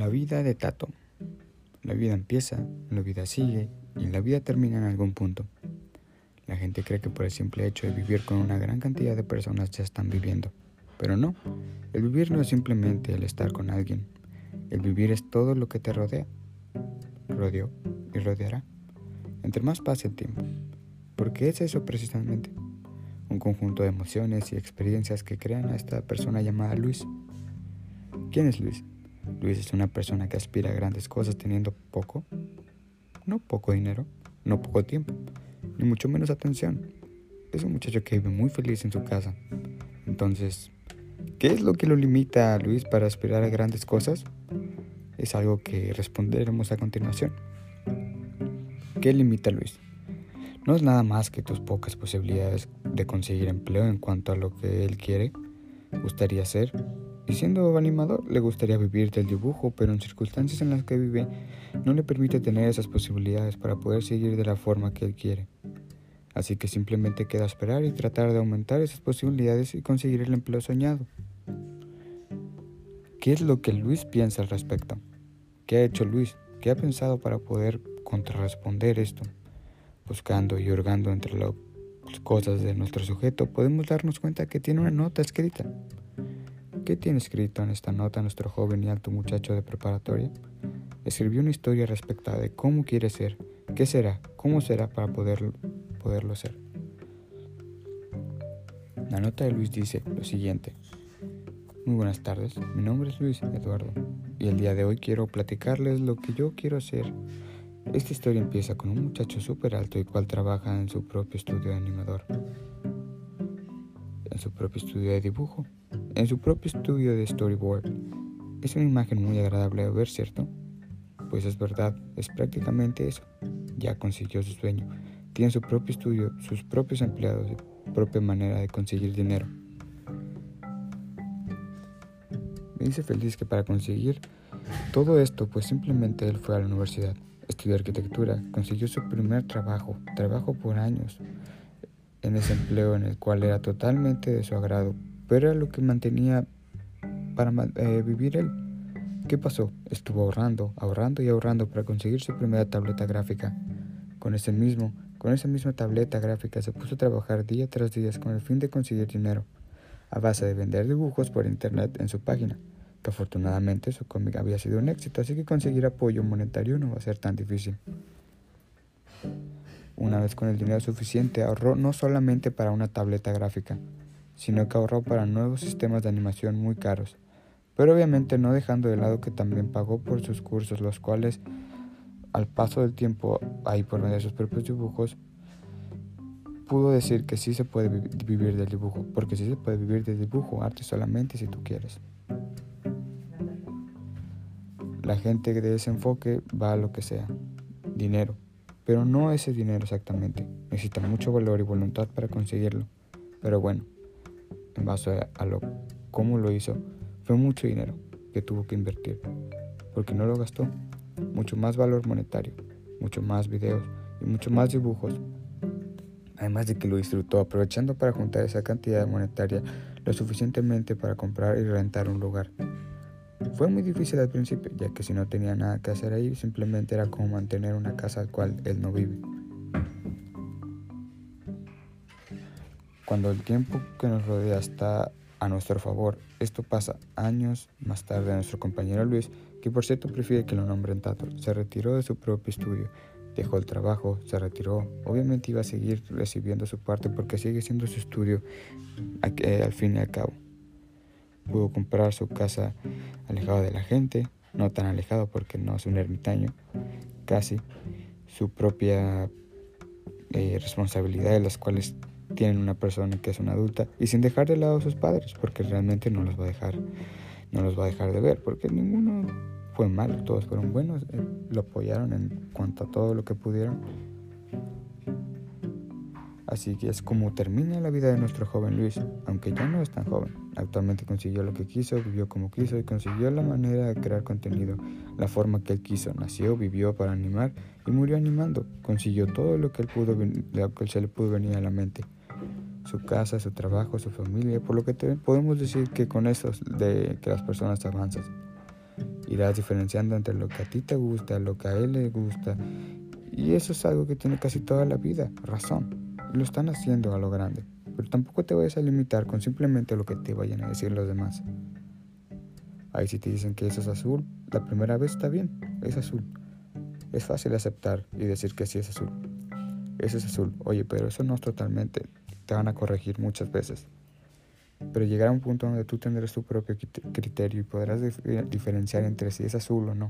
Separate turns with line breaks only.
La vida de Tato. La vida empieza, la vida sigue y la vida termina en algún punto. La gente cree que por el simple hecho de vivir con una gran cantidad de personas ya están viviendo. Pero no, el vivir no es simplemente el estar con alguien. El vivir es todo lo que te rodea. Rodeó y rodeará. Entre más pase el tiempo. Porque es eso precisamente. Un conjunto de emociones y experiencias que crean a esta persona llamada Luis. ¿Quién es Luis? Luis es una persona que aspira a grandes cosas teniendo poco, no poco dinero, no poco tiempo, ni mucho menos atención. Es un muchacho que vive muy feliz en su casa. Entonces, ¿qué es lo que lo limita a Luis para aspirar a grandes cosas? Es algo que responderemos a continuación. ¿Qué limita a Luis? No es nada más que tus pocas posibilidades de conseguir empleo en cuanto a lo que él quiere, gustaría ser siendo animador, le gustaría vivir del dibujo, pero en circunstancias en las que vive no le permite tener esas posibilidades para poder seguir de la forma que él quiere. Así que simplemente queda esperar y tratar de aumentar esas posibilidades y conseguir el empleo soñado. ¿Qué es lo que Luis piensa al respecto? ¿Qué ha hecho Luis? ¿Qué ha pensado para poder contrarresponder esto? Buscando y hurgando entre las cosas de nuestro sujeto, podemos darnos cuenta que tiene una nota escrita. ¿Qué tiene escrito en esta nota nuestro joven y alto muchacho de preparatoria? Escribió una historia respecto de cómo quiere ser, qué será, cómo será para poder, poderlo ser. La nota de Luis dice lo siguiente. Muy buenas tardes, mi nombre es Luis Eduardo y el día de hoy quiero platicarles lo que yo quiero hacer. Esta historia empieza con un muchacho súper alto y cual trabaja en su propio estudio de animador, en su propio estudio de dibujo en su propio estudio de storyboard. Es una imagen muy agradable de ver, ¿cierto? Pues es verdad, es prácticamente eso. Ya consiguió su sueño. Tiene su propio estudio, sus propios empleados, su propia manera de conseguir dinero. Me dice feliz que para conseguir todo esto, pues simplemente él fue a la universidad, estudió arquitectura, consiguió su primer trabajo, trabajo por años, en ese empleo en el cual era totalmente de su agrado, pero era lo que mantenía para eh, vivir él. ¿Qué pasó? Estuvo ahorrando, ahorrando y ahorrando para conseguir su primera tableta gráfica. Con ese mismo, con esa misma tableta gráfica se puso a trabajar día tras día con el fin de conseguir dinero, a base de vender dibujos por internet en su página, que afortunadamente su cómic había sido un éxito, así que conseguir apoyo monetario no va a ser tan difícil. Una vez con el dinero suficiente, ahorró no solamente para una tableta gráfica, sino que ahorró para nuevos sistemas de animación muy caros, pero obviamente no dejando de lado que también pagó por sus cursos, los cuales al paso del tiempo, ahí por medio de sus propios dibujos, pudo decir que sí se puede vivir del dibujo, porque sí se puede vivir del dibujo, arte solamente si tú quieres. La gente de ese enfoque va a lo que sea, dinero, pero no ese dinero exactamente, necesita mucho valor y voluntad para conseguirlo. Pero bueno, en base a lo cómo lo hizo, fue mucho dinero que tuvo que invertir, porque no lo gastó, mucho más valor monetario, mucho más videos y mucho más dibujos. Además de que lo disfrutó aprovechando para juntar esa cantidad monetaria lo suficientemente para comprar y rentar un lugar. Fue muy difícil al principio, ya que si no tenía nada que hacer ahí, simplemente era como mantener una casa al cual él no vive. Cuando el tiempo que nos rodea está a nuestro favor, esto pasa años más tarde a nuestro compañero Luis, que por cierto prefiere que lo nombren Tato, se retiró de su propio estudio, dejó el trabajo, se retiró, obviamente iba a seguir recibiendo su parte porque sigue siendo su estudio al fin y al cabo. Pudo comprar su casa alejado de la gente, no tan alejado porque no es un ermitaño, casi su propia eh, responsabilidad de las cuales tienen una persona que es una adulta y sin dejar de lado a sus padres, porque realmente no los va a dejar, no los va a dejar de ver, porque ninguno fue malo, todos fueron buenos, eh, lo apoyaron en cuanto a todo lo que pudieron. Así que es como termina la vida de nuestro joven Luis, aunque ya no es tan joven. Actualmente consiguió lo que quiso, vivió como quiso y consiguió la manera de crear contenido, la forma que él quiso. Nació, vivió para animar y murió animando. Consiguió todo lo que él pudo, lo que se le pudo venir a la mente su casa, su trabajo, su familia, por lo que podemos decir que con eso de que las personas avanzan. Irás diferenciando entre lo que a ti te gusta, lo que a él le gusta. Y eso es algo que tiene casi toda la vida, razón. Lo están haciendo a lo grande. Pero tampoco te vayas a limitar con simplemente lo que te vayan a decir los demás. Ahí si te dicen que eso es azul, la primera vez está bien, es azul. Es fácil aceptar y decir que sí es azul. Eso es azul. Oye, pero eso no es totalmente. Te van a corregir muchas veces. Pero llegará un punto donde tú tendrás tu propio criterio y podrás diferenciar entre si es azul o no.